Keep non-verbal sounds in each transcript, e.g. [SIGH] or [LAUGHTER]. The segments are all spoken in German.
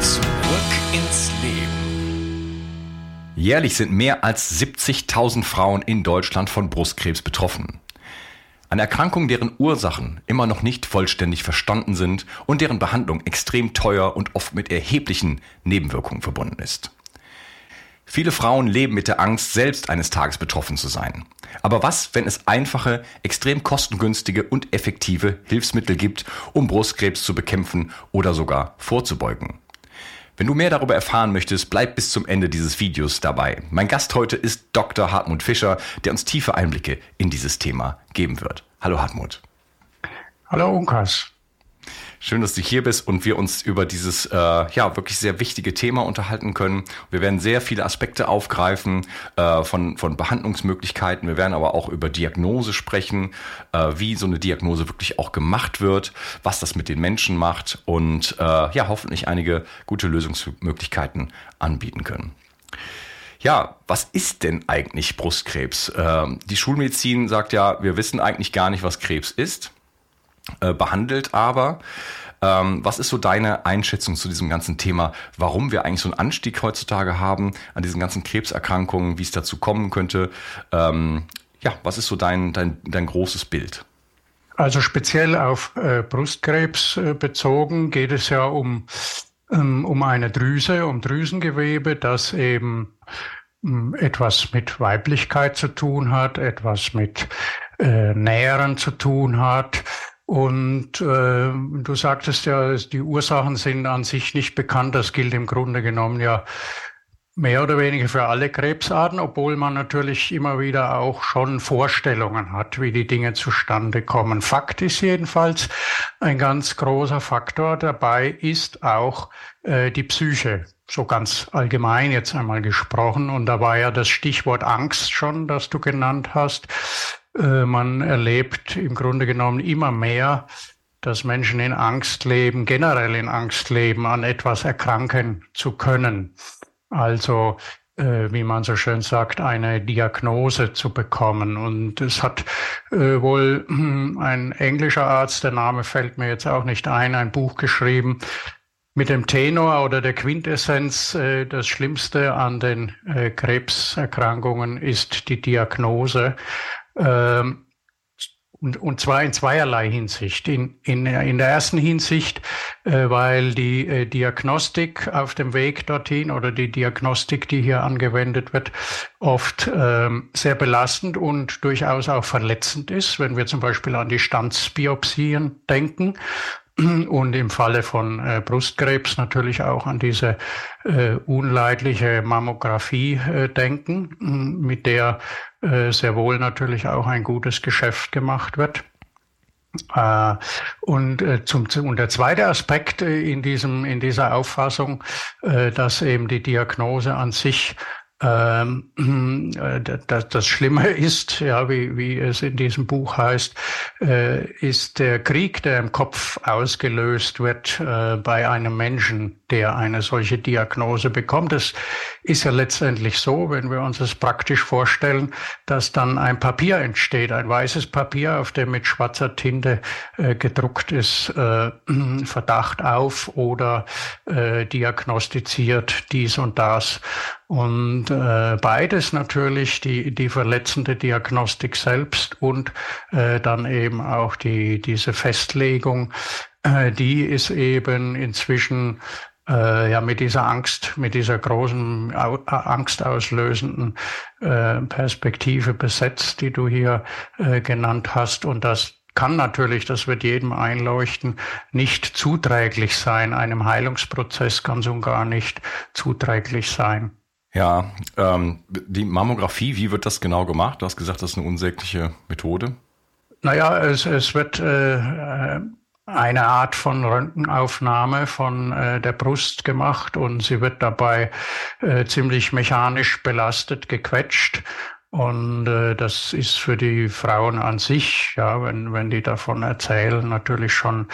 Zurück ins Leben. Jährlich sind mehr als 70.000 Frauen in Deutschland von Brustkrebs betroffen. Eine Erkrankung, deren Ursachen immer noch nicht vollständig verstanden sind und deren Behandlung extrem teuer und oft mit erheblichen Nebenwirkungen verbunden ist. Viele Frauen leben mit der Angst, selbst eines Tages betroffen zu sein. Aber was, wenn es einfache, extrem kostengünstige und effektive Hilfsmittel gibt, um Brustkrebs zu bekämpfen oder sogar vorzubeugen? Wenn du mehr darüber erfahren möchtest, bleib bis zum Ende dieses Videos dabei. Mein Gast heute ist Dr. Hartmut Fischer, der uns tiefe Einblicke in dieses Thema geben wird. Hallo Hartmut. Hallo Unkas. Schön, dass du hier bist und wir uns über dieses äh, ja wirklich sehr wichtige Thema unterhalten können. Wir werden sehr viele Aspekte aufgreifen äh, von von Behandlungsmöglichkeiten. Wir werden aber auch über Diagnose sprechen, äh, wie so eine Diagnose wirklich auch gemacht wird, was das mit den Menschen macht und äh, ja hoffentlich einige gute Lösungsmöglichkeiten anbieten können. Ja, was ist denn eigentlich Brustkrebs? Ähm, die Schulmedizin sagt ja, wir wissen eigentlich gar nicht, was Krebs ist äh, behandelt aber. Ähm, was ist so deine Einschätzung zu diesem ganzen Thema, warum wir eigentlich so einen Anstieg heutzutage haben an diesen ganzen Krebserkrankungen, wie es dazu kommen könnte? Ähm, ja, was ist so dein, dein, dein großes Bild? Also speziell auf äh, Brustkrebs äh, bezogen geht es ja um, ähm, um eine Drüse, um Drüsengewebe, das eben ähm, etwas mit Weiblichkeit zu tun hat, etwas mit äh, Nähren zu tun hat, und äh, du sagtest ja, die Ursachen sind an sich nicht bekannt. Das gilt im Grunde genommen ja mehr oder weniger für alle Krebsarten, obwohl man natürlich immer wieder auch schon Vorstellungen hat, wie die Dinge zustande kommen. Fakt ist jedenfalls, ein ganz großer Faktor dabei ist auch äh, die Psyche. So ganz allgemein jetzt einmal gesprochen. Und da war ja das Stichwort Angst schon, das du genannt hast. Äh, man erlebt im Grunde genommen immer mehr, dass Menschen in Angst leben, generell in Angst leben, an etwas erkranken zu können. Also äh, wie man so schön sagt, eine Diagnose zu bekommen. Und es hat äh, wohl [CLEARS THROAT] ein englischer Arzt, der Name fällt mir jetzt auch nicht ein, ein Buch geschrieben mit dem Tenor oder der Quintessenz, äh, das Schlimmste an den äh, Krebserkrankungen ist die Diagnose. Ähm, und, und zwar in zweierlei Hinsicht. In, in, in der ersten Hinsicht, äh, weil die äh, Diagnostik auf dem Weg dorthin oder die Diagnostik, die hier angewendet wird, oft äh, sehr belastend und durchaus auch verletzend ist, wenn wir zum Beispiel an die Standsbiopsien denken [CLEARS THROAT] und im Falle von äh, Brustkrebs natürlich auch an diese äh, unleidliche Mammographie äh, denken, mit der sehr wohl natürlich auch ein gutes Geschäft gemacht wird. Äh, und, äh, zum, und der zweite Aspekt äh, in, diesem, in dieser Auffassung, äh, dass eben die Diagnose an sich ähm, [CLEARS THROAT] äh, das, Schlimme [LAUGHS] ist, ja, wie, wie es in diesem Buch heißt, äh, ist der Krieg, der im Kopf ausgelöst wird äh, bei einem Menschen, der eine solche Diagnose bekommt. Es ist ja letztendlich so, wenn wir uns das praktisch vorstellen, dass dann ein Papier entsteht, ein weißes Papier, auf dem mit schwarzer Tinte gedruckt ist, [CLEARS THROAT] Verdacht auf oder diagnostiziert dies und das. Und äh, beides natürlich, die, die verletzende Diagnostik selbst und äh, dann eben auch die, diese Festlegung, äh, die ist eben inzwischen äh, ja mit dieser Angst, mit dieser großen Au angstauslösenden äh, Perspektive besetzt, die du hier äh, genannt hast. Und das kann natürlich, das wird jedem einleuchten, nicht zuträglich sein, einem Heilungsprozess ganz und gar nicht zuträglich sein. Ja, ähm, die Mammographie, wie wird das genau gemacht? Du hast gesagt, das ist eine unsägliche Methode. Naja, es, es wird äh, eine Art von Röntgenaufnahme von äh, der Brust gemacht und sie wird dabei äh, ziemlich mechanisch belastet, gequetscht. Und äh, das ist für die Frauen an sich, ja, wenn, wenn die davon erzählen, natürlich schon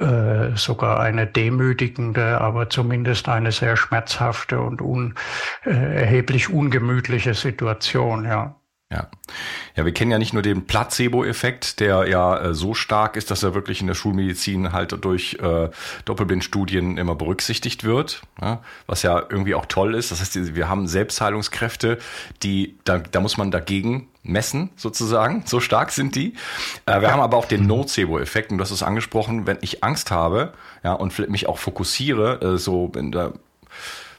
äh, sogar eine demütigende, aber zumindest eine sehr schmerzhafte und un, äh, erheblich ungemütliche Situation, ja. Ja. Ja, wir kennen ja nicht nur den Placebo-Effekt, der ja äh, so stark ist, dass er wirklich in der Schulmedizin halt durch äh, Doppelblindstudien immer berücksichtigt wird, ja, was ja irgendwie auch toll ist. Das heißt, wir haben Selbstheilungskräfte, die, da, da muss man dagegen messen, sozusagen. So stark sind die. Äh, wir haben aber auch den Nocebo-Effekt, und das ist angesprochen, wenn ich Angst habe, ja, und mich auch fokussiere, äh, so in der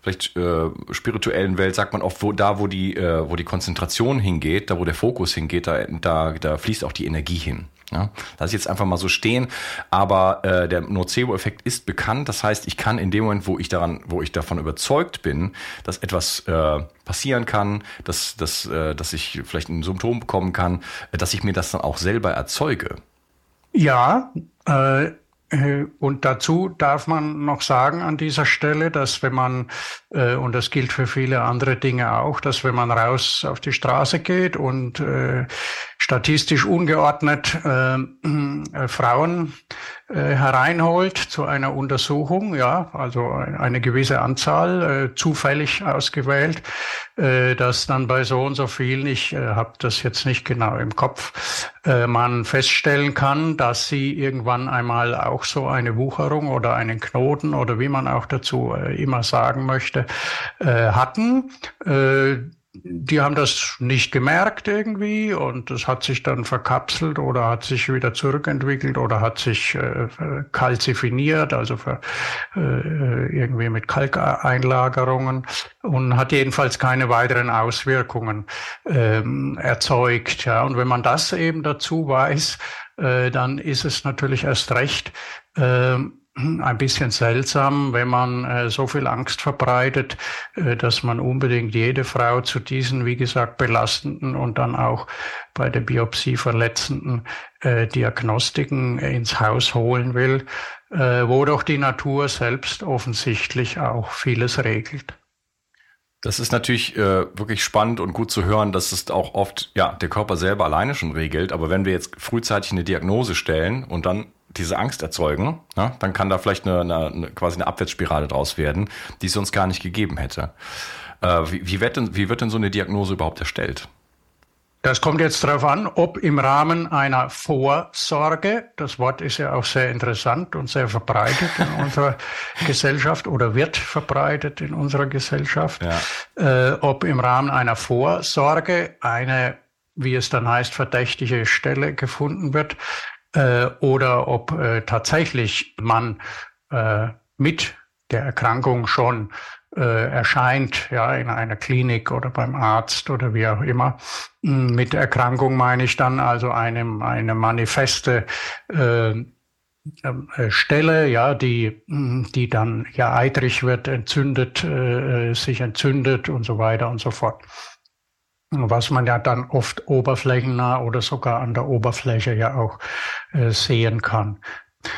vielleicht äh, spirituellen Welt sagt man oft, wo da, wo die, äh, wo die Konzentration hingeht, da wo der Fokus hingeht, da, da, da fließt auch die Energie hin. Ja, lass ich jetzt einfach mal so stehen. Aber äh, der Nocebo-Effekt ist bekannt. Das heißt, ich kann in dem Moment, wo ich daran, wo ich davon überzeugt bin, dass etwas äh, passieren kann, dass, dass, äh, dass ich vielleicht ein Symptom bekommen kann, äh, dass ich mir das dann auch selber erzeuge. Ja, äh, und dazu darf man noch sagen an dieser Stelle, dass wenn man, äh, und das gilt für viele andere Dinge auch, dass wenn man raus auf die Straße geht und äh, statistisch ungeordnet Frauen hereinholt zu einer Untersuchung, ja, also eine gewisse Anzahl zufällig ausgewählt, dass dann bei so und so vielen, ich äh, habe das jetzt nicht genau im Kopf, man feststellen kann, dass sie irgendwann einmal auch so eine Wucherung oder einen Knoten oder wie man auch dazu immer sagen möchte, hatten die haben das nicht gemerkt irgendwie und es hat sich dann verkapselt oder hat sich wieder zurückentwickelt oder hat sich äh, kalzifiniert, also für, äh, irgendwie mit Kalkeinlagerungen und hat jedenfalls keine weiteren Auswirkungen ähm, erzeugt. Ja. Und wenn man das eben dazu weiß, äh, dann ist es natürlich erst recht, äh, ein bisschen seltsam, wenn man äh, so viel Angst verbreitet, äh, dass man unbedingt jede Frau zu diesen, wie gesagt, belastenden und dann auch bei der Biopsie verletzenden äh, Diagnostiken ins Haus holen will, äh, wo doch die Natur selbst offensichtlich auch vieles regelt. Das ist natürlich äh, wirklich spannend und gut zu hören, dass es auch oft ja der Körper selber alleine schon regelt. Aber wenn wir jetzt frühzeitig eine Diagnose stellen und dann diese Angst erzeugen, ja, dann kann da vielleicht eine, eine, eine, quasi eine Abwärtsspirale draus werden, die es uns gar nicht gegeben hätte. Äh, wie, wie, wird denn, wie wird denn so eine Diagnose überhaupt erstellt? Das kommt jetzt darauf an, ob im Rahmen einer Vorsorge, das Wort ist ja auch sehr interessant und sehr verbreitet in [LAUGHS] unserer Gesellschaft oder wird verbreitet in unserer Gesellschaft, ja. äh, ob im Rahmen einer Vorsorge eine, wie es dann heißt, verdächtige Stelle gefunden wird äh, oder ob äh, tatsächlich man äh, mit der Erkrankung schon äh, erscheint, ja, in einer Klinik oder beim Arzt oder wie auch immer. Hm, mit Erkrankung meine ich dann also einem, eine manifeste äh, äh, Stelle, ja, die, hm, die dann ja eitrig wird, entzündet, äh, sich entzündet und so weiter und so fort. Was man ja dann oft oberflächennah oder sogar an der Oberfläche ja auch äh, sehen kann.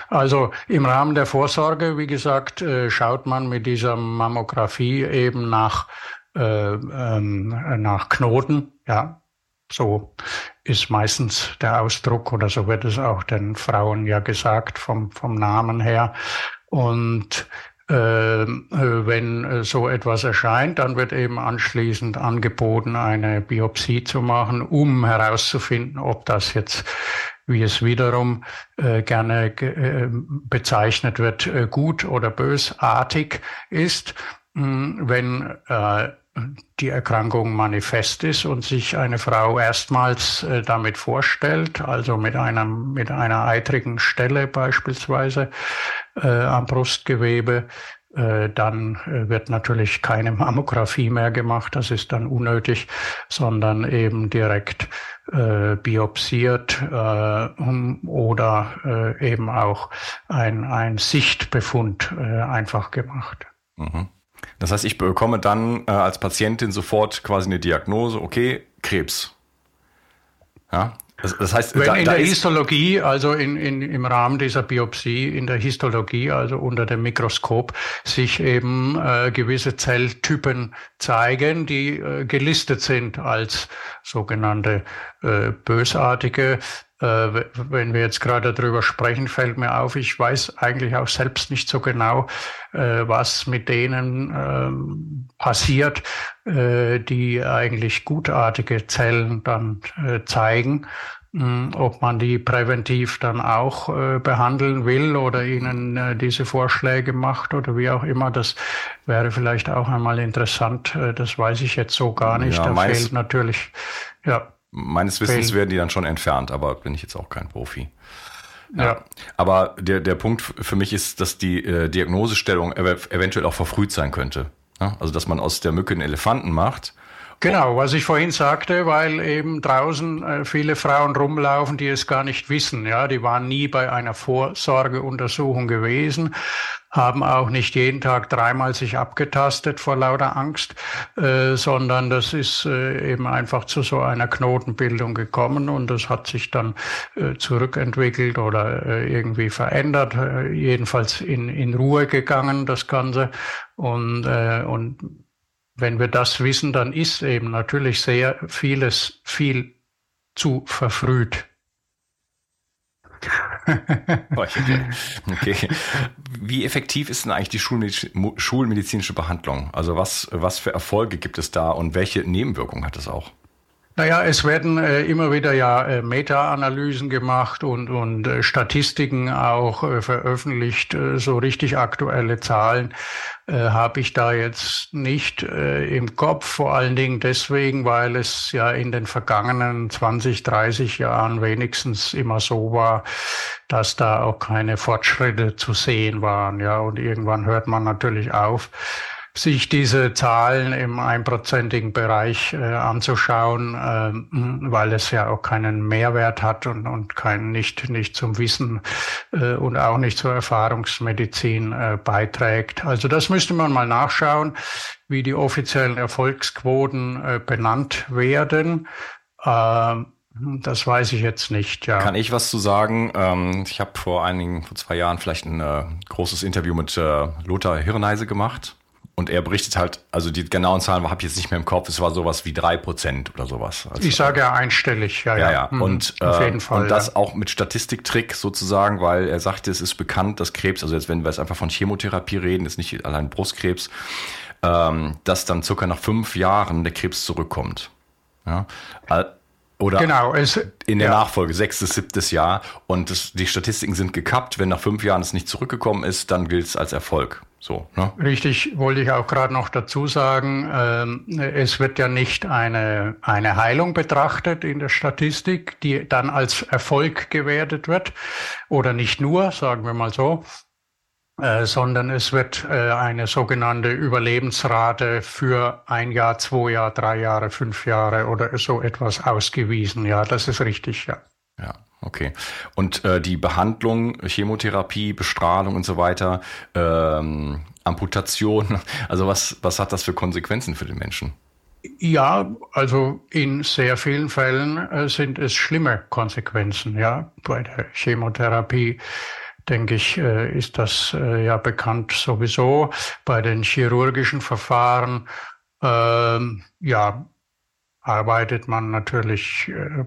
Also im Rahmen der Vorsorge, wie gesagt, äh, schaut man mit dieser Mammographie eben nach, äh, ähm, nach Knoten. Ja, so ist meistens der Ausdruck oder so wird es auch den Frauen ja gesagt vom, vom Namen her. Und wenn so etwas erscheint, dann wird eben anschließend angeboten, eine Biopsie zu machen, um herauszufinden, ob das jetzt wie es wiederum äh, gerne äh, bezeichnet wird, äh, gut oder bösartig ist, hm, wenn äh, die Erkrankung manifest ist und sich eine Frau erstmals äh, damit vorstellt, also mit einer, mit einer eitrigen Stelle beispielsweise äh, am Brustgewebe, äh, dann äh, wird natürlich keine Mammographie mehr gemacht, das ist dann unnötig, sondern eben direkt äh, biopsiert äh, oder äh, eben auch ein, ein Sichtbefund äh, einfach gemacht. Mhm. Das heißt, ich bekomme dann äh, als Patientin sofort quasi eine Diagnose, okay, Krebs. Ja, das, das heißt, wenn da, in da der Histologie, also in, in, im Rahmen dieser Biopsie, in der Histologie, also unter dem Mikroskop, sich eben äh, gewisse Zelltypen zeigen, die äh, gelistet sind als sogenannte äh, bösartige. Äh, wenn wir jetzt gerade darüber sprechen, fällt mir auf, ich weiß eigentlich auch selbst nicht so genau, äh, was mit denen ähm, passiert, äh, die eigentlich gutartige Zellen dann zeigen. Hm, ob man die präventiv dann auch äh, behandeln will oder ihnen äh, diese Vorschläge macht oder wie auch immer, das wäre vielleicht auch einmal interessant. Äh, das weiß ich jetzt so gar nicht. Ja, da fehlt natürlich, ja. Meines Wissens fehlt. werden die dann schon entfernt, aber bin ich jetzt auch kein Profi. Ja. ja. Aber der, der Punkt für mich ist, dass die äh, Diagnosestellung ev eventuell auch verfrüht sein könnte. Also, dass man aus der Mücke einen Elefanten macht Genau, was ich vorhin sagte, weil eben draußen äh, viele Frauen rumlaufen, die es gar nicht wissen. Ja, die waren nie bei einer Vorsorgeuntersuchung gewesen, haben auch nicht jeden Tag dreimal sich abgetastet vor lauter Angst, äh, sondern das ist äh, eben einfach zu so einer Knotenbildung gekommen und das hat sich dann äh, zurückentwickelt oder äh, irgendwie verändert, jedenfalls in, in Ruhe gegangen, das Ganze. Und, und wenn wir das wissen, dann ist eben natürlich sehr vieles viel zu verfrüht. [LAUGHS] okay. Wie effektiv ist denn eigentlich die schulmedizinische Behandlung? Also was, was für Erfolge gibt es da und welche Nebenwirkungen hat es auch? Naja, es werden äh, immer wieder ja äh, Meta-Analysen gemacht und, und äh, Statistiken auch äh, veröffentlicht. Äh, so richtig aktuelle Zahlen äh, habe ich da jetzt nicht äh, im Kopf. Vor allen Dingen deswegen, weil es ja in den vergangenen 20, 30 Jahren wenigstens immer so war, dass da auch keine Fortschritte zu sehen waren. Ja, und irgendwann hört man natürlich auf sich diese Zahlen im einprozentigen Bereich äh, anzuschauen, äh, weil es ja auch keinen Mehrwert hat und, und kein nicht, nicht zum Wissen äh, und auch nicht zur Erfahrungsmedizin äh, beiträgt. Also das müsste man mal nachschauen, wie die offiziellen Erfolgsquoten äh, benannt werden. Ähm, das weiß ich jetzt nicht, ja. Kann ich was zu sagen? Ähm, ich habe vor einigen, vor zwei Jahren vielleicht ein äh, großes Interview mit äh, Lothar Hirneise gemacht. Und er berichtet halt, also die genauen Zahlen habe ich jetzt nicht mehr im Kopf, es war sowas wie drei Prozent oder sowas. Also, ich sage ja einstellig, ja, ja. ja. Mhm, und, auf jeden äh, Fall, und das ja. auch mit Statistiktrick sozusagen, weil er sagte, es ist bekannt, dass Krebs, also jetzt wenn wir jetzt einfach von Chemotherapie reden, ist nicht allein Brustkrebs, ähm, dass dann circa nach fünf Jahren der Krebs zurückkommt. Ja. Oder genau, es, in der ja. Nachfolge, sechstes, siebtes Jahr. Und das, die Statistiken sind gekappt. Wenn nach fünf Jahren es nicht zurückgekommen ist, dann gilt es als Erfolg. So, ne? Richtig, wollte ich auch gerade noch dazu sagen, ähm, es wird ja nicht eine, eine Heilung betrachtet in der Statistik, die dann als Erfolg gewertet wird, oder nicht nur, sagen wir mal so, äh, sondern es wird äh, eine sogenannte Überlebensrate für ein Jahr, zwei Jahre, drei Jahre, fünf Jahre oder so etwas ausgewiesen. Ja, das ist richtig, ja. Okay. Und äh, die Behandlung, Chemotherapie, Bestrahlung und so weiter, ähm, Amputation, [LAUGHS] also was, was hat das für Konsequenzen für den Menschen? Ja, also in sehr vielen Fällen äh, sind es schlimme Konsequenzen. Ja, bei der Chemotherapie denke ich, äh, ist das äh, ja bekannt sowieso. Bei den chirurgischen Verfahren, ähm, ja, arbeitet man natürlich äh,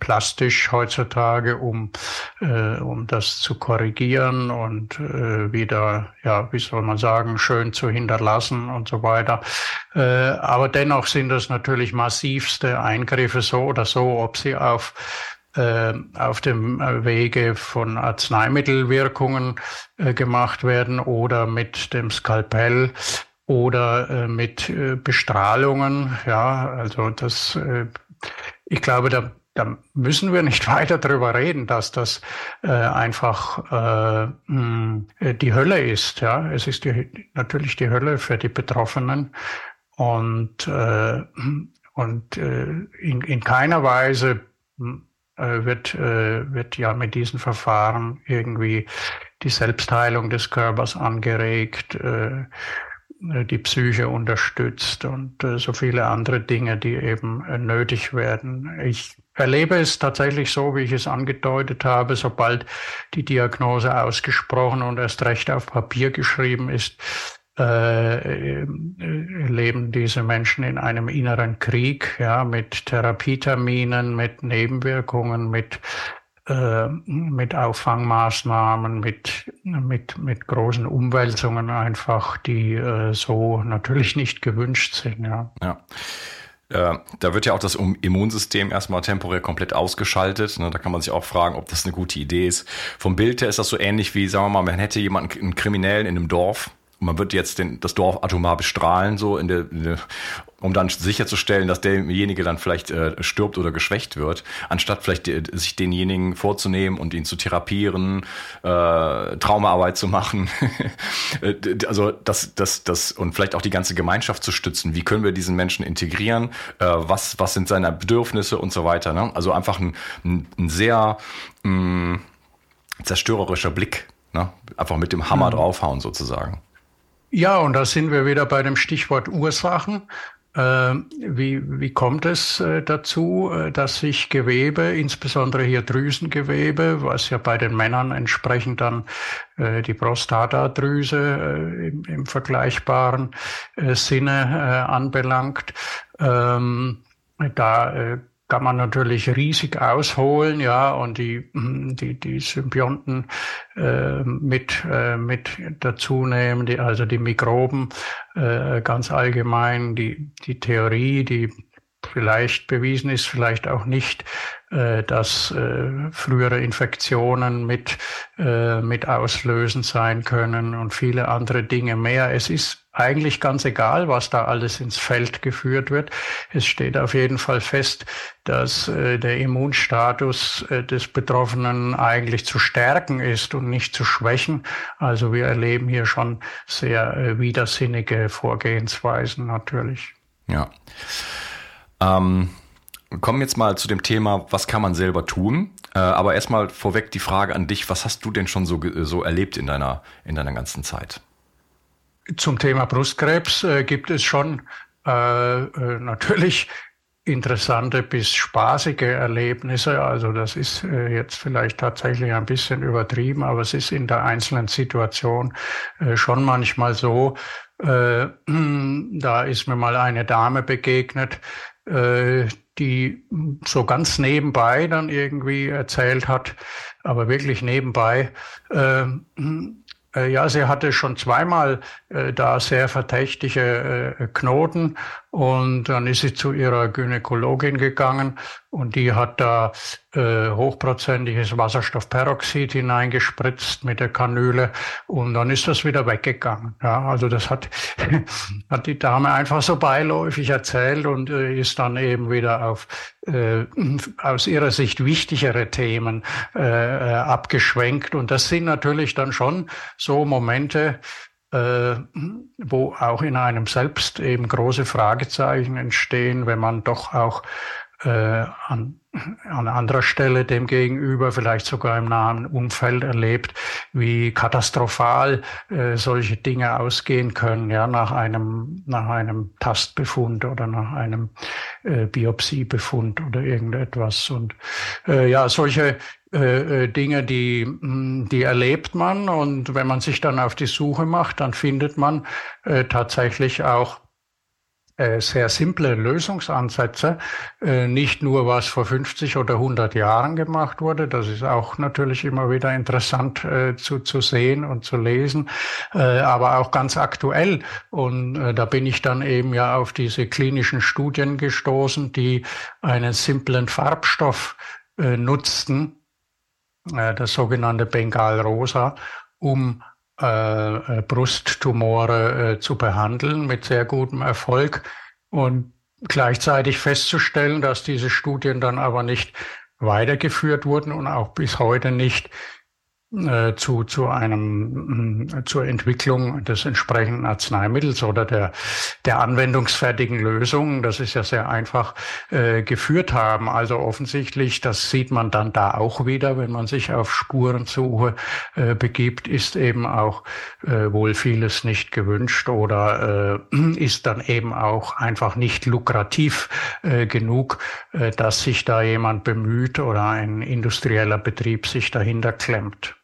plastisch heutzutage, um, äh, um das zu korrigieren und äh, wieder, ja, wie soll man sagen, schön zu hinterlassen und so weiter. Äh, aber dennoch sind das natürlich massivste Eingriffe so oder so, ob sie auf äh, auf dem Wege von Arzneimittelwirkungen äh, gemacht werden oder mit dem Skalpell oder äh, mit äh, Bestrahlungen. Ja, also das, äh, ich glaube, da, da müssen wir nicht [LAUGHS] weiter darüber reden, dass das äh, einfach äh, die Hölle ist. Ja, es ist die, natürlich die Hölle für die Betroffenen und äh, und äh, in, in keiner Weise äh, wird äh, wird ja mit diesen Verfahren irgendwie die Selbstheilung des Körpers angeregt. Äh, die Psyche unterstützt und äh, so viele andere Dinge, die eben äh, nötig werden. Ich erlebe es tatsächlich so, wie ich es angedeutet habe, sobald die Diagnose ausgesprochen und erst recht auf Papier geschrieben ist, äh, leben diese Menschen in einem inneren Krieg, ja, mit Therapieterminen, mit Nebenwirkungen, mit äh, mit Auffangmaßnahmen, mit, mit, mit großen Umwälzungen einfach, die äh, so natürlich nicht gewünscht sind. Ja. ja. Äh, da wird ja auch das Immunsystem erstmal temporär komplett ausgeschaltet. Ne? Da kann man sich auch fragen, ob das eine gute Idee ist. Vom Bild her ist das so ähnlich wie, sagen wir mal, man hätte jemanden, einen Kriminellen in einem Dorf man wird jetzt den, das Dorf atomar bestrahlen, so in der, in der, um dann sicherzustellen, dass derjenige dann vielleicht äh, stirbt oder geschwächt wird, anstatt vielleicht die, sich denjenigen vorzunehmen und ihn zu therapieren, äh, Traumaarbeit zu machen, [LAUGHS] äh, also das, das, das und vielleicht auch die ganze Gemeinschaft zu stützen. Wie können wir diesen Menschen integrieren? Äh, was, was sind seine Bedürfnisse und so weiter? Ne? Also einfach ein, ein, ein sehr mh, zerstörerischer Blick. Ne? Einfach mit dem Hammer mhm. draufhauen sozusagen. Ja, und da sind wir wieder bei dem Stichwort Ursachen. Äh, wie, wie kommt es äh, dazu, äh, dass sich Gewebe, insbesondere hier Drüsengewebe, was ja bei den Männern entsprechend dann äh, die Prostatadrüse im, im, vergleichbaren Sinne anbelangt, ähm, da kann man natürlich riesig ausholen, ja, und die, die, die Symbionten äh, mit, äh, mit dazu nehmen, die, also die Mikroben äh, ganz allgemein, die, die Theorie, die vielleicht bewiesen ist, vielleicht auch nicht, dass äh, frühere Infektionen mit, äh, mit auslösend sein können und viele andere Dinge mehr. Es ist eigentlich ganz egal, was da alles ins Feld geführt wird. Es steht auf jeden Fall fest, dass äh, der Immunstatus äh, des Betroffenen eigentlich zu stärken ist und nicht zu schwächen. Also wir erleben hier schon sehr äh, widersinnige Vorgehensweisen natürlich. Ja. Ähm, kommen jetzt mal zu dem Thema, was kann man selber tun? Äh, aber erstmal vorweg die Frage an dich, was hast du denn schon so, so erlebt in deiner, in deiner ganzen Zeit? Zum Thema Brustkrebs äh, gibt es schon äh, äh, natürlich interessante bis spaßige Erlebnisse. Also das ist äh, jetzt vielleicht tatsächlich ein bisschen übertrieben, aber es ist in der einzelnen Situation äh, schon manchmal so. Äh, [CLEARS THROAT] da ist mir mal eine Dame begegnet, äh, die so ganz nebenbei dann irgendwie erzählt hat, aber wirklich nebenbei, äh, äh, ja, sie hatte schon zweimal äh, da sehr verdächtige äh, Knoten und dann ist sie zu ihrer Gynäkologin gegangen und die hat da äh, hochprozentiges Wasserstoffperoxid hineingespritzt mit der Kanüle und dann ist das wieder weggegangen. Ja, also das hat, [LAUGHS] hat die Dame einfach so beiläufig erzählt und äh, ist dann eben wieder auf äh, aus ihrer Sicht wichtigere Themen äh, äh abgeschwenkt. Und das sind natürlich dann schon so Momente, äh, wo auch in einem selbst eben große Fragezeichen entstehen, wenn man doch auch äh, an, an anderer Stelle dem gegenüber, vielleicht sogar im nahen Umfeld erlebt, wie katastrophal äh, solche Dinge ausgehen können, ja, nach einem, nach einem Tastbefund oder nach einem äh, Biopsiebefund oder irgendetwas. Und äh, ja, solche äh, äh, Dinge, die, mm, die erlebt man und wenn man sich dann auf die Suche macht, dann findet man äh, tatsächlich auch sehr simple Lösungsansätze, äh, nicht nur was vor 50 oder 100 Jahren gemacht wurde, das ist auch natürlich immer wieder interessant äh, zu, zu sehen und zu lesen, aber auch ganz aktuell. Und da bin ich dann eben ja auf diese klinischen Studien gestoßen, die einen simplen Farbstoff nutzten, das sogenannte Bengalrosa, um äh, äh, Brusttumore äh, zu behandeln mit sehr gutem Erfolg und gleichzeitig festzustellen, dass diese Studien dann aber nicht weitergeführt wurden und auch bis heute nicht äh, zu, zu einem, äh, zur Entwicklung des entsprechenden Arzneimittels oder der, der anwendungsfertigen Lösung, das ist ja sehr einfach, äh, geführt haben. Also offensichtlich, das sieht man dann da auch wieder, wenn man sich auf Spurensuche äh, begibt, ist eben auch äh, wohl vieles nicht gewünscht oder äh, [CLEARS THROAT] ist dann eben auch einfach nicht lukrativ äh, genug, äh, dass sich da jemand bemüht oder ein industrieller Betrieb sich dahinter klemmt.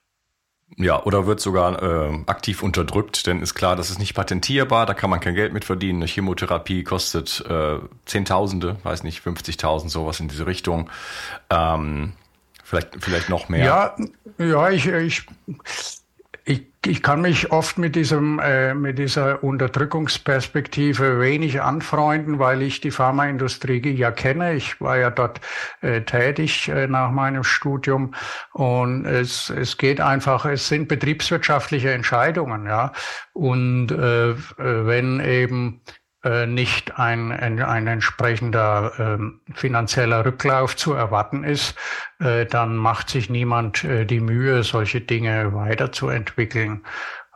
Ja, oder wird sogar äh, aktiv unterdrückt, denn ist klar, das ist nicht patentierbar, da kann man kein Geld mit verdienen. Eine Chemotherapie kostet äh, Zehntausende, weiß nicht, 50.000, sowas in diese Richtung. Ähm, vielleicht, vielleicht noch mehr. Ja, ja, ich, ich ich, kann mich oft mit diesem äh, mit dieser Unterdrückungsperspektive wenig anfreunden, weil ich die Pharmaindustrie ja kenne. Ich war ja dort äh, tätig äh, nach meinem Studium und es es geht einfach. Es sind betriebswirtschaftliche Entscheidungen, ja. Und äh, äh wenn eben nicht ein, ein, ein entsprechender äh, finanzieller Rücklauf zu erwarten ist, äh, dann macht sich niemand äh, die Mühe, solche Dinge weiterzuentwickeln.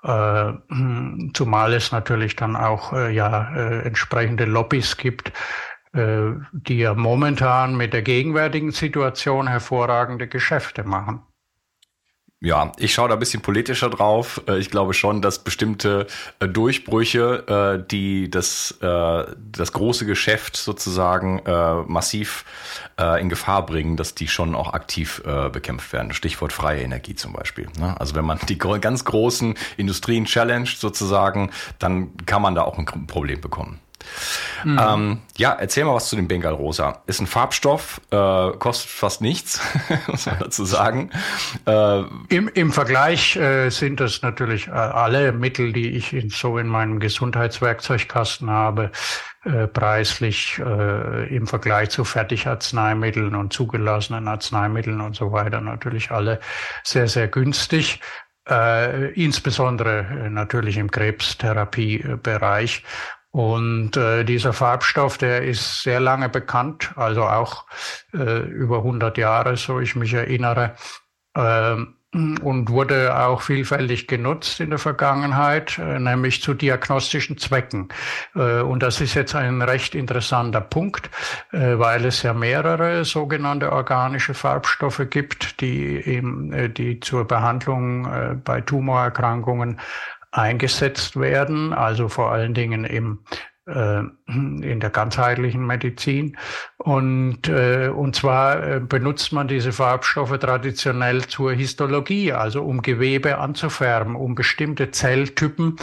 Äh, [CLEARS THROAT] zumal es natürlich dann auch äh, ja äh, entsprechende Lobbys gibt, äh, die ja momentan mit der gegenwärtigen Situation hervorragende Geschäfte machen. Ja, ich schaue da ein bisschen politischer drauf. Äh, ich glaube schon, dass bestimmte äh, Durchbrüche, äh, die das, das große Geschäft sozusagen massiv in Gefahr bringen, dass die schon auch aktiv bekämpft werden. Stichwort freie Energie zum Beispiel. Ne? Also wenn man die ganz großen Industrien challenged sozusagen, dann kann man da auch ein Problem bekommen. Mhm. Ähm, ja, erzähl mal was zu dem Bengal Rosa. Ist ein Farbstoff, äh, kostet fast nichts, [LAUGHS] muss man dazu sagen. Äh, Im, Im Vergleich äh, sind das natürlich äh, alle Mittel, die ich in, so in meinem Gesundheitswerkzeugkasten habe, äh, preislich äh, im Vergleich zu Fertigarzneimitteln und zugelassenen Arzneimitteln und so weiter natürlich alle sehr, sehr günstig. Äh, insbesondere äh, natürlich im Krebstherapiebereich. Und äh, dieser Farbstoff, der ist sehr lange bekannt, also auch äh, über 100 Jahre, so ich mich erinnere, äh, und wurde auch vielfältig genutzt in der Vergangenheit, äh, nämlich zu diagnostischen Zwecken. Äh, und das ist jetzt ein recht interessanter Punkt, äh, weil es ja mehrere sogenannte organische Farbstoffe gibt, die, eben, die zur Behandlung bei Tumorerkrankungen eingesetzt werden, also vor allen Dingen im äh, in der ganzheitlichen Medizin. Und, äh, und zwar äh, benutzt man diese Farbstoffe traditionell zur Histologie, also um Gewebe anzufärben, um bestimmte Zelltypen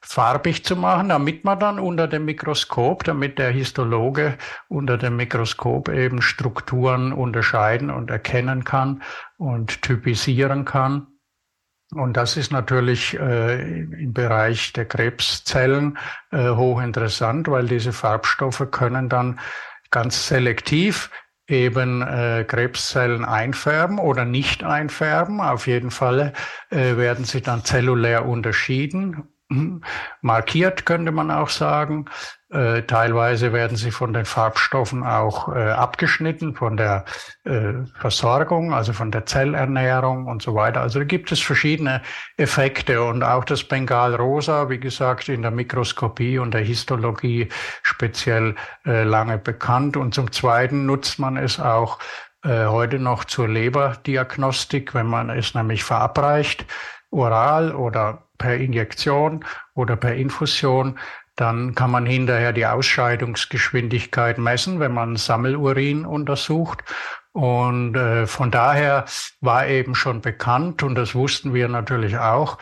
farbig zu machen, damit man dann unter dem Mikroskop, damit der Histologe unter dem Mikroskop eben Strukturen unterscheiden und erkennen kann und typisieren kann. Und das ist natürlich äh, im Bereich der Krebszellen äh, hochinteressant, weil diese Farbstoffe können dann ganz selektiv eben äh, Krebszellen einfärben oder nicht einfärben. Auf jeden Fall äh, werden sie dann zellulär unterschieden markiert, könnte man auch sagen. Äh, teilweise werden sie von den Farbstoffen auch äh, abgeschnitten, von der äh, Versorgung, also von der Zellernährung und so weiter. Also da gibt es verschiedene Effekte und auch das Bengalrosa, wie gesagt, in der Mikroskopie und der Histologie speziell äh, lange bekannt. Und zum Zweiten nutzt man es auch äh, heute noch zur Leberdiagnostik, wenn man es nämlich verabreicht, oral oder per Injektion oder per Infusion, dann kann man hinterher die Ausscheidungsgeschwindigkeit messen, wenn man Sammelurin untersucht. Und äh, von daher war eben schon bekannt, und das wussten wir natürlich auch,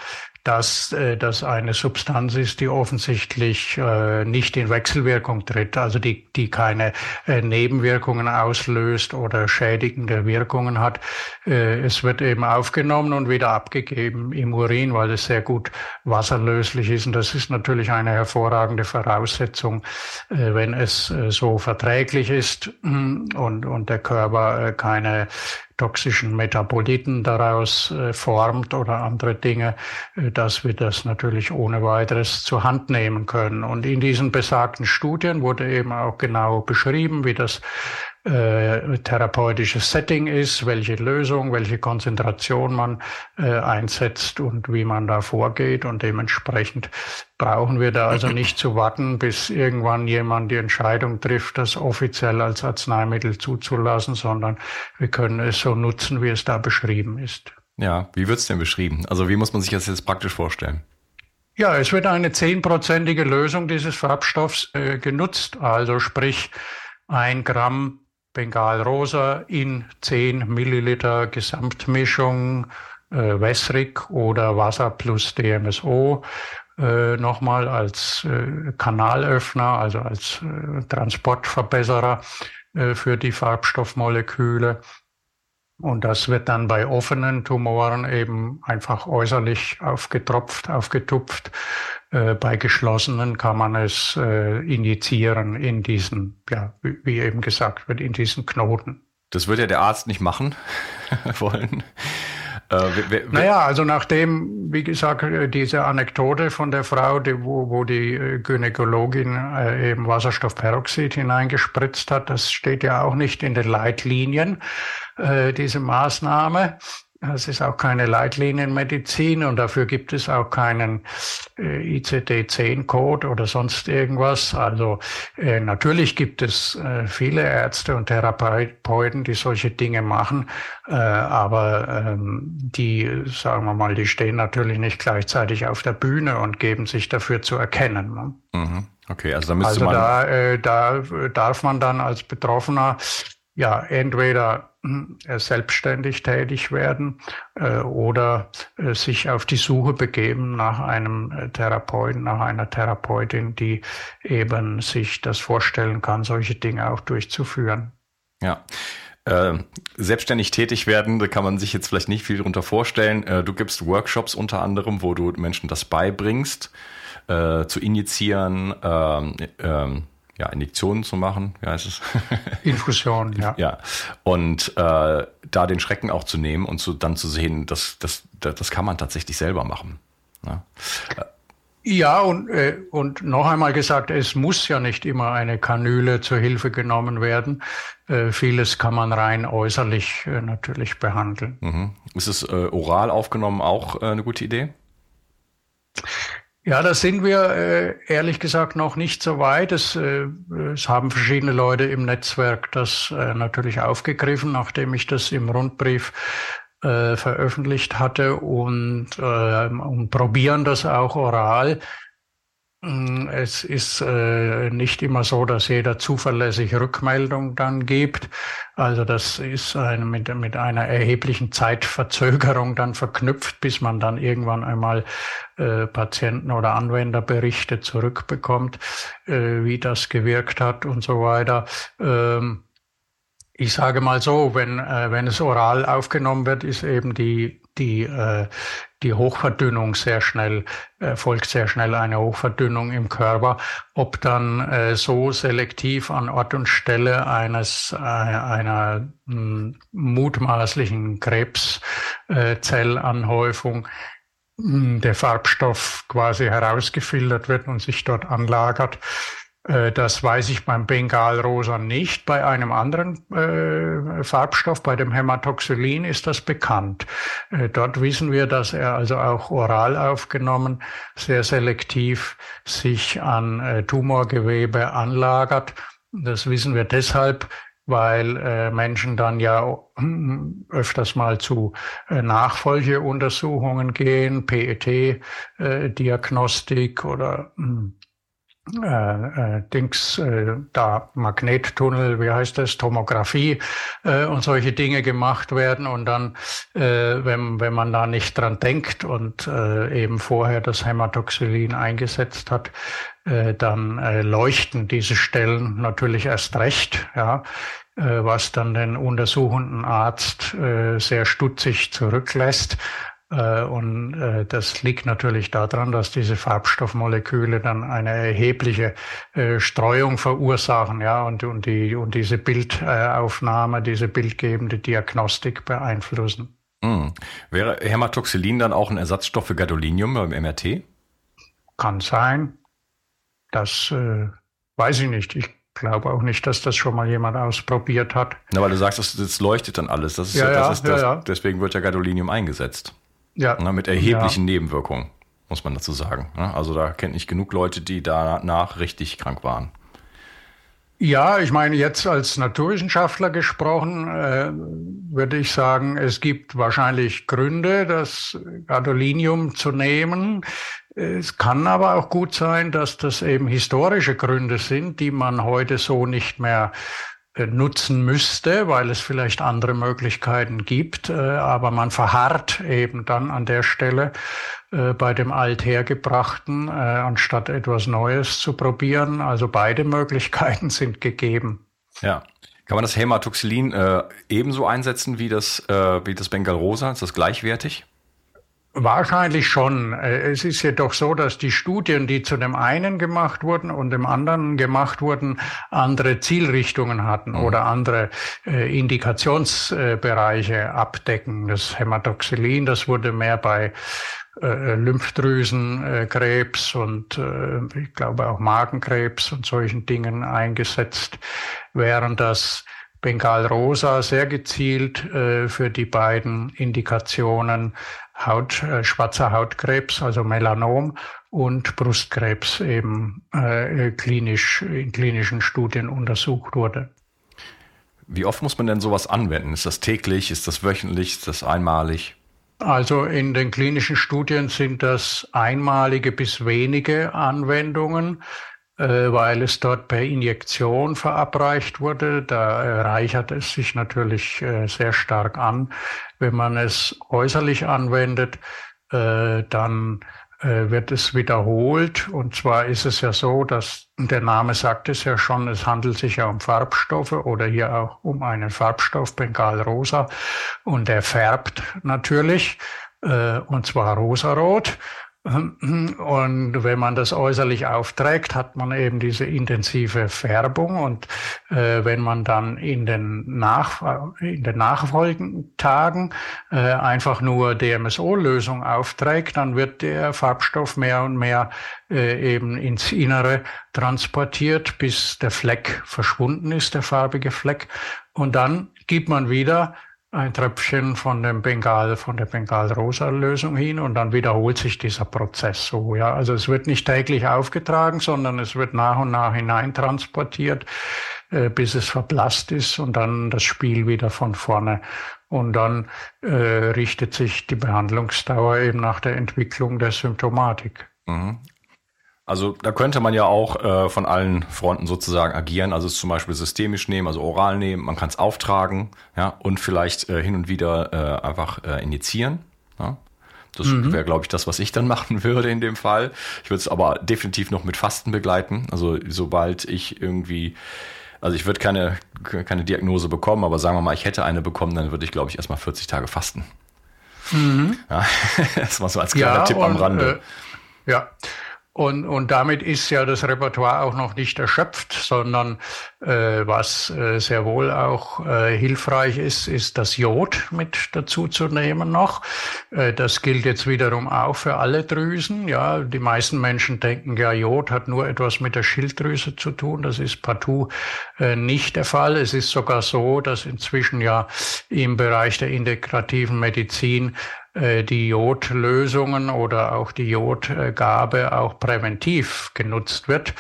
dass äh, das eine Substanz ist, die offensichtlich äh, nicht in Wechselwirkung tritt, also die, die keine äh, Nebenwirkungen auslöst oder schädigende Wirkungen hat. Äh, es wird eben aufgenommen und wieder abgegeben im Urin, weil es sehr gut wasserlöslich ist. Und das ist natürlich eine hervorragende Voraussetzung, äh, wenn es äh, so verträglich ist und, und der Körper äh, keine toxischen Metaboliten daraus äh, formt oder andere Dinge, äh, dass wir das natürlich ohne weiteres zur Hand nehmen können. Und in diesen besagten Studien wurde eben auch genau beschrieben, wie das äh, therapeutisches Setting ist, welche Lösung, welche Konzentration man äh, einsetzt und wie man da vorgeht. Und dementsprechend brauchen wir da also nicht zu warten, bis irgendwann jemand die Entscheidung trifft, das offiziell als Arzneimittel zuzulassen, sondern wir können es so nutzen, wie es da beschrieben ist. Ja, wie wird es denn beschrieben? Also wie muss man sich das jetzt praktisch vorstellen? Ja, es wird eine zehnprozentige Lösung dieses Farbstoffs äh, genutzt, also sprich ein Gramm Bengalrosa in 10 Milliliter Gesamtmischung äh, Wässrig oder Wasser plus DMSO äh, nochmal als äh, Kanalöffner, also als äh, Transportverbesserer äh, für die Farbstoffmoleküle. Und das wird dann bei offenen Tumoren eben einfach äußerlich aufgetropft, aufgetupft. Äh, bei geschlossenen kann man es äh, injizieren in diesen, ja, wie, eben gesagt wird, in diesen Knoten. Das wird ja der Arzt nicht machen [LAUGHS] wollen. Äh, wer, wer, naja, also nachdem, wie gesagt, äh, diese Anekdote von der Frau, die, wo, wo die äh, Gynäkologin äh, eben Wasserstoffperoxid hineingespritzt hat, das steht ja auch nicht in den Leitlinien, äh, diese Maßnahme. Es ist auch keine Leitlinienmedizin und dafür gibt es auch keinen äh, ICD-10-Code oder sonst irgendwas. Also äh, natürlich gibt es äh, viele Ärzte und Therapeuten, die solche Dinge machen, äh, aber ähm, die, sagen wir mal, die stehen natürlich nicht gleichzeitig auf der Bühne und geben sich dafür zu erkennen. Ne? Mhm. Okay, also da müsste also man. Da, äh, da darf man dann als Betroffener ja entweder äh, selbstständig tätig werden äh, oder äh, sich auf die Suche begeben nach einem Therapeuten, nach einer Therapeutin, die eben sich das vorstellen kann, solche Dinge auch durchzuführen. Ja. Äh, selbstständig tätig werden, da kann man sich jetzt vielleicht nicht viel darunter vorstellen. Äh, du gibst Workshops unter anderem, wo du Menschen das beibringst, äh, zu injizieren, ähm, ähm, ja, Injektionen zu machen, wie heißt es? [LAUGHS] Infusion, ja. Ja. Und äh, da den Schrecken auch zu nehmen und zu, dann zu sehen, dass das, das kann man tatsächlich selber machen. Ne? Ja, und, äh, und noch einmal gesagt, es muss ja nicht immer eine Kanüle zur Hilfe genommen werden. Äh, vieles kann man rein äußerlich äh, natürlich behandeln. Mhm. Ist es äh, oral aufgenommen auch äh, eine gute Idee? Ja, da sind wir äh, ehrlich gesagt noch nicht so weit. Es, äh, es haben verschiedene Leute im Netzwerk das äh, natürlich aufgegriffen, nachdem ich das im Rundbrief äh, veröffentlicht hatte und, äh, und probieren das auch oral. Mm, es ist äh, nicht immer so, dass jeder zuverlässig Rückmeldung dann gibt. Also das ist eine, mit, mit einer erheblichen Zeitverzögerung dann verknüpft, bis man dann irgendwann einmal äh, Patienten- oder Anwenderberichte zurückbekommt, äh, wie das gewirkt hat und so weiter. Ähm, ich sage mal so, wenn, äh, wenn es oral aufgenommen wird, ist eben die, die, äh, die Hochverdünnung sehr schnell, erfolgt sehr schnell eine Hochverdünnung im Körper. Ob dann äh, so selektiv an Ort und Stelle eines, äh, einer hm, mutmaßlichen Krebszellanhäufung der Farbstoff quasi herausgefiltert wird und sich dort anlagert. Äh, das weiß ich beim Bengalrosa nicht. Bei einem anderen äh, Farbstoff, bei dem Hämatoxylin, ist das bekannt. Äh, dort wissen wir, dass er also auch oral aufgenommen sehr selektiv sich an äh, Tumorgewebe anlagert. Das wissen wir deshalb, weil äh, Menschen dann ja öfters mal zu äh, Nachfolgeuntersuchungen gehen, PET-Diagnostik äh, oder hm, äh, äh, Dings, äh, da Magnettunnel, wie heißt das, Tomographie äh, und solche Dinge gemacht werden und dann, äh, wenn, wenn man da nicht dran denkt und äh, eben vorher das Hämatoxylin eingesetzt hat, äh, dann äh, leuchten diese Stellen natürlich erst recht, ja, äh, was dann den untersuchenden Arzt äh, sehr stutzig zurücklässt. Äh, und äh, das liegt natürlich daran, dass diese Farbstoffmoleküle dann eine erhebliche äh, Streuung verursachen, ja, und, und, die, und diese Bildaufnahme, diese bildgebende Diagnostik beeinflussen. Mhm. Wäre Hämatoxylin dann auch ein Ersatzstoff für Gadolinium beim MRT? Kann sein. Das äh, weiß ich nicht. Ich glaube auch nicht, dass das schon mal jemand ausprobiert hat. Na, weil du sagst, das, das leuchtet dann alles. Das ist ja, ja, das ist das, ja, Deswegen wird ja Gadolinium eingesetzt. Ja. Na, mit erheblichen ja. Nebenwirkungen, muss man dazu sagen. Also da kenne ich genug Leute, die danach richtig krank waren. Ja, ich meine, jetzt als Naturwissenschaftler gesprochen, äh, würde ich sagen, es gibt wahrscheinlich Gründe, das Gadolinium zu nehmen. Es kann aber auch gut sein, dass das eben historische Gründe sind, die man heute so nicht mehr nutzen müsste, weil es vielleicht andere Möglichkeiten gibt. Äh, aber man verharrt eben dann an der Stelle äh, bei dem Althergebrachten, anstatt etwas Neues zu probieren. Also beide [LAUGHS] Möglichkeiten sind gegeben. Ja. Kann man das Hämatoxylin äh, ebenso einsetzen wie das, äh, wie das Bengalrosa? Ist das gleichwertig? Wahrscheinlich schon. Äh, es ist jedoch so, dass die Studien, die zu dem einen gemacht wurden und dem anderen gemacht wurden, andere Zielrichtungen hatten mhm. oder andere äh, Indikationsbereiche abdecken. Das Hämatoxylin, das wurde mehr bei äh, Lymphdrüsenkrebs und ich glaube auch Magenkrebs und solchen Dingen eingesetzt, während das Bengal Rosa sehr gezielt für die beiden Indikationen Haut, äh, schwarzer Hautkrebs, also Melanom und Brustkrebs eben äh, klinisch, in klinischen Studien untersucht wurde. Wie oft muss man denn sowas anwenden? Ist das täglich? Ist das wöchentlich? Ist das einmalig? Also in den klinischen Studien sind das einmalige bis wenige Anwendungen. Äh, weil es dort per Injektion verabreicht wurde. Da reichert es sich natürlich äh, sehr stark an. Wenn man es äußerlich anwendet, äh, dann wird es wiederholt. Und zwar ist es ja so, dass der Name sagt es ja schon, es handelt sich ja um Farbstoffe oder hier auch um einen Farbstoff Bengalrosa. Und der färbt natürlich, und zwar rosarot. [CLEARS THROAT] Und wenn man das äußerlich aufträgt, hat man eben diese intensive Färbung. Und äh, wenn man dann in den, Nach in den nachfolgenden Tagen äh, einfach nur DMSO-Lösung aufträgt, dann wird der Farbstoff mehr und mehr äh, eben ins Innere transportiert, bis der Fleck verschwunden ist, der farbige Fleck. Und dann gibt man wieder ein Tröpfchen von dem Bengal, von der Bengal-Rosa-Lösung hin und dann wiederholt sich dieser Prozess so. Ja, also es wird nicht täglich aufgetragen, sondern es wird nach und nach hineintransportiert, äh, bis es verblasst ist und dann das Spiel wieder von vorne. Und dann äh, richtet sich die Behandlungsdauer eben nach der Entwicklung der Symptomatik. Mhm. Also da könnte man ja auch äh, von allen Fronten sozusagen agieren. Also es zum Beispiel systemisch nehmen, also oral nehmen, man kann es auftragen, ja, und vielleicht äh, hin und wieder äh, einfach äh, injizieren. Ja. Das mhm. wäre, glaube ich, das, was ich dann [LAUGHS] machen würde in dem Fall. Ich würde es aber definitiv noch mit Fasten begleiten. Also sobald ich irgendwie, also ich würde keine, keine Diagnose bekommen, aber sagen wir mal, ich hätte eine bekommen, dann würde ich, glaube ich, erstmal 40 Tage fasten. Mhm. Ja, [LAUGHS] das war so als kleiner ja, Tipp am Rande. Äh, ja. Und, und damit ist ja das Repertoire auch noch nicht erschöpft, sondern äh, was äh, sehr wohl auch äh, hilfreich ist, ist das Jod mit dazu zu nehmen noch. Äh, das gilt jetzt wiederum auch für alle Drüsen. Ja, die meisten Menschen denken ja, Jod hat nur etwas mit der Schilddrüse zu tun. Das ist partout äh, nicht der Fall. Es ist sogar so, dass inzwischen ja im Bereich der integrativen Medizin äh, die Jodlösungen oder auch die Jodgabe auch präventiv genutzt wird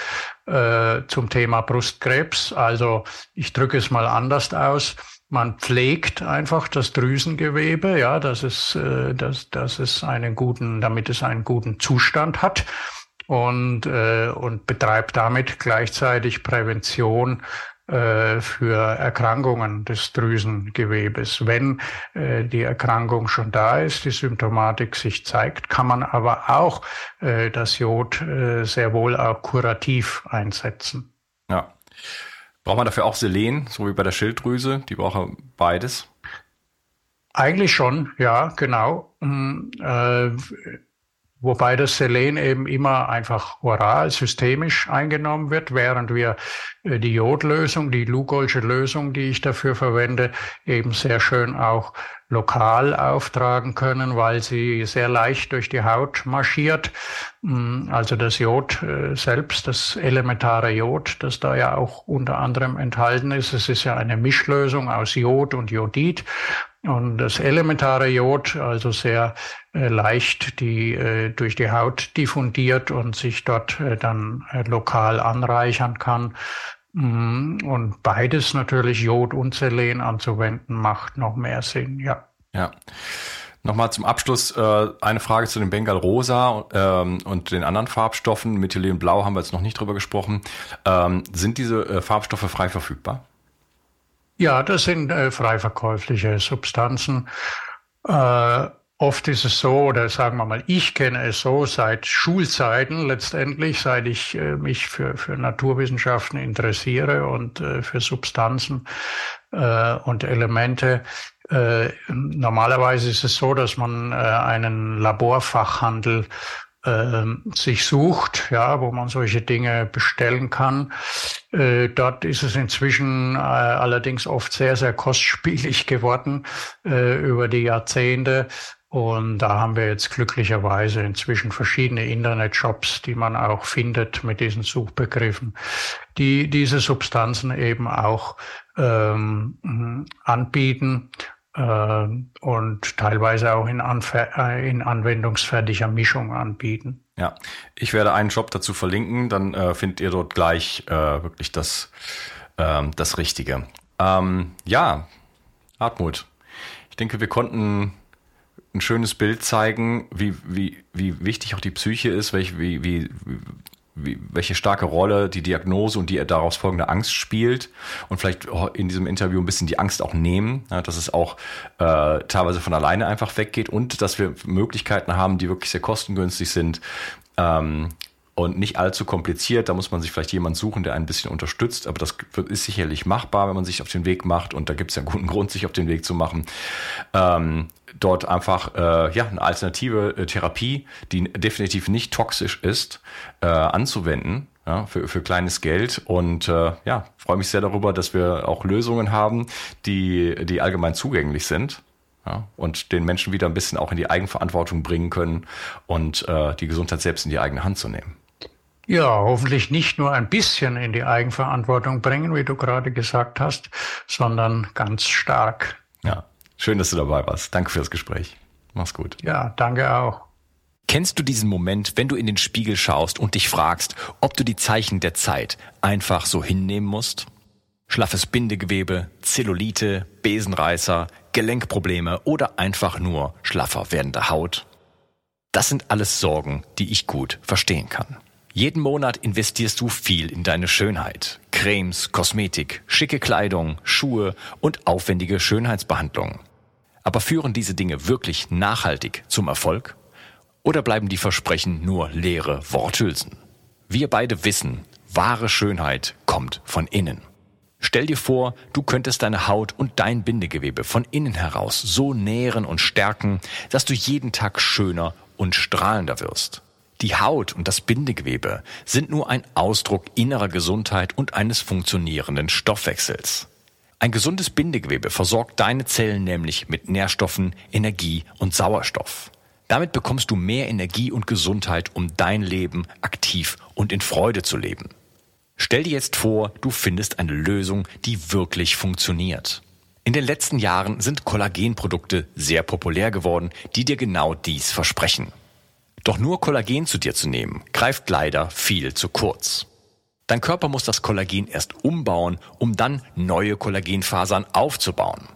äh, zum Thema Brustkrebs. Also ich drücke es mal anders aus. Man pflegt einfach das Drüsengewebe, ja, dass es, äh, dass, dass es einen guten, damit es einen guten Zustand hat und, äh, und betreibt damit gleichzeitig Prävention äh, für Erkrankungen des Drüsengewebes. Wenn äh, die Erkrankung schon da ist, die Symptomatik sich zeigt, kann man aber auch äh, das Jod sehr wohl auch kurativ einsetzen. Ja. Braucht man dafür auch Selen, so wie bei der Schilddrüse? Die braucht beides? Eigentlich schon, ja, genau. Hm, äh, Wobei das Selen eben immer einfach oral, systemisch eingenommen wird, während wir äh, die Jodlösung, die Lugolsche Lösung, die ich dafür verwende, eben sehr schön auch lokal auftragen können, weil sie sehr leicht durch die Haut marschiert. Mm, also das Jod äh, selbst, das elementare Jod, das da ja auch unter anderem enthalten ist. Es ist ja eine Mischlösung aus Jod und Jodid. Und das elementare Jod, also sehr äh, leicht die, äh, durch die Haut diffundiert und sich dort äh, dann äh, lokal anreichern kann. Mm, und beides natürlich Jod und Selen anzuwenden, macht noch mehr Sinn, ja. Ja. Nochmal zum Abschluss äh, eine Frage zu dem Bengal Rosa ähm, und den anderen Farbstoffen. Methylen Blau haben wir jetzt noch nicht drüber gesprochen. Ähm, sind diese äh, Farbstoffe frei verfügbar? Ja, das sind äh, frei verkäufliche Substanzen. Äh, oft ist es so, oder sagen wir mal, ich kenne es so seit Schulzeiten letztendlich, seit ich äh, mich für, für Naturwissenschaften interessiere und äh, für Substanzen äh, und Elemente. Äh, normalerweise ist es so, dass man äh, einen Laborfachhandel sich sucht, ja, wo man solche Dinge bestellen kann. Äh, dort ist es inzwischen äh, allerdings oft sehr, sehr kostspielig [LAUGHS] geworden äh, über die Jahrzehnte. Und da haben wir jetzt glücklicherweise inzwischen verschiedene Internetshops, die man auch findet mit diesen Suchbegriffen, die diese Substanzen eben auch ähm, anbieten und teilweise auch in, äh, in anwendungsfertiger Mischung anbieten. Ja, ich werde einen Shop dazu verlinken, dann äh, findet ihr dort gleich äh, wirklich das, ähm, das Richtige. Ähm, ja, Hartmut, ich denke, wir konnten ein schönes Bild zeigen, wie, wie, wie wichtig auch die Psyche ist, welch, wie, wie, wie, welche starke Rolle die Diagnose und die daraus folgende Angst spielt und vielleicht in diesem Interview ein bisschen die Angst auch nehmen, ja, dass es auch äh, teilweise von alleine einfach weggeht und dass wir Möglichkeiten haben, die wirklich sehr kostengünstig sind, ähm, und nicht allzu kompliziert. Da muss man sich vielleicht jemand suchen, der ein bisschen unterstützt, aber das ist sicherlich machbar, wenn man sich auf den Weg macht und da gibt es ja einen guten Grund, sich auf den Weg zu machen. Ähm, dort einfach äh, ja eine alternative äh, Therapie, die definitiv nicht toxisch ist, äh, anzuwenden. Ja, für, für kleines Geld und äh, ja, freue mich sehr darüber, dass wir auch Lösungen haben, die, die allgemein zugänglich sind. Ja, und den Menschen wieder ein bisschen auch in die Eigenverantwortung bringen können und äh, die Gesundheit selbst in die eigene Hand zu nehmen. Ja, hoffentlich nicht nur ein bisschen in die Eigenverantwortung bringen, wie du gerade gesagt hast, sondern ganz stark. Ja, Schön, dass du dabei warst. Danke für das Gespräch. Mach's gut. Ja, danke auch. Kennst du diesen Moment, wenn du in den Spiegel schaust und dich fragst, ob du die Zeichen der Zeit einfach so hinnehmen musst? Schlaffes Bindegewebe, Zellulite, Besenreißer, Gelenkprobleme oder einfach nur schlaffer werdende Haut? Das sind alles Sorgen, die ich gut verstehen kann. Jeden Monat investierst du viel in deine Schönheit. Cremes, Kosmetik, schicke Kleidung, Schuhe und aufwendige Schönheitsbehandlungen. Aber führen diese Dinge wirklich nachhaltig zum Erfolg? Oder bleiben die Versprechen nur leere Worthülsen? Wir beide wissen, wahre Schönheit kommt von innen. Stell dir vor, du könntest deine Haut und dein Bindegewebe von innen heraus so nähren und stärken, dass du jeden Tag schöner und strahlender wirst. Die Haut und das Bindegewebe sind nur ein Ausdruck innerer Gesundheit und eines funktionierenden Stoffwechsels. Ein gesundes Bindegewebe versorgt deine Zellen nämlich mit Nährstoffen, Energie und Sauerstoff. Damit bekommst du mehr Energie und Gesundheit, um dein Leben aktiv und in Freude zu leben. Stell dir jetzt vor, du findest eine Lösung, die wirklich funktioniert. In den letzten Jahren sind Kollagenprodukte sehr populär geworden, die dir genau dies versprechen. Doch nur Kollagen zu dir zu nehmen, greift leider viel zu kurz. Dein Körper muss das Kollagen erst umbauen, um dann neue Kollagenfasern aufzubauen.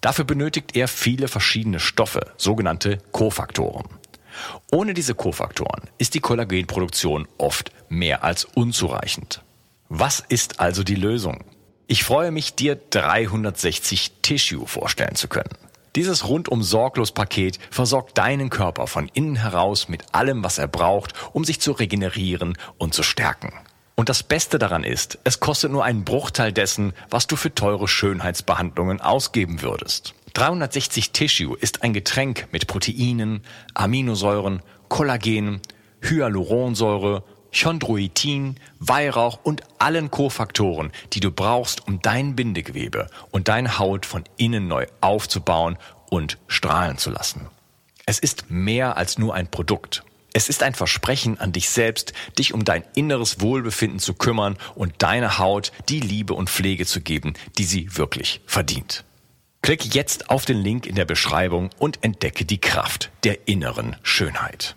Dafür benötigt er viele verschiedene Stoffe, sogenannte Kofaktoren. Ohne diese Kofaktoren ist die Kollagenproduktion oft mehr als unzureichend. Was ist also die Lösung? Ich freue mich, dir 360 Tissue vorstellen zu können. Dieses rundum sorglos Paket versorgt deinen Körper von innen heraus mit allem, was er braucht, um sich zu regenerieren und zu stärken. Und das Beste daran ist, es kostet nur einen Bruchteil dessen, was du für teure Schönheitsbehandlungen ausgeben würdest. 360 Tissue ist ein Getränk mit Proteinen, Aminosäuren, Kollagen, Hyaluronsäure, Chondroitin, Weihrauch und allen Kofaktoren, die du brauchst, um dein Bindegewebe und deine Haut von innen neu aufzubauen und strahlen zu lassen. Es ist mehr als nur ein Produkt. Es ist ein Versprechen an dich selbst, dich um dein inneres Wohlbefinden zu kümmern und deiner Haut die Liebe und Pflege zu geben, die sie wirklich verdient. Klick jetzt auf den Link in der Beschreibung und entdecke die Kraft der inneren Schönheit.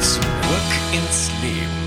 Zurück ins Leben.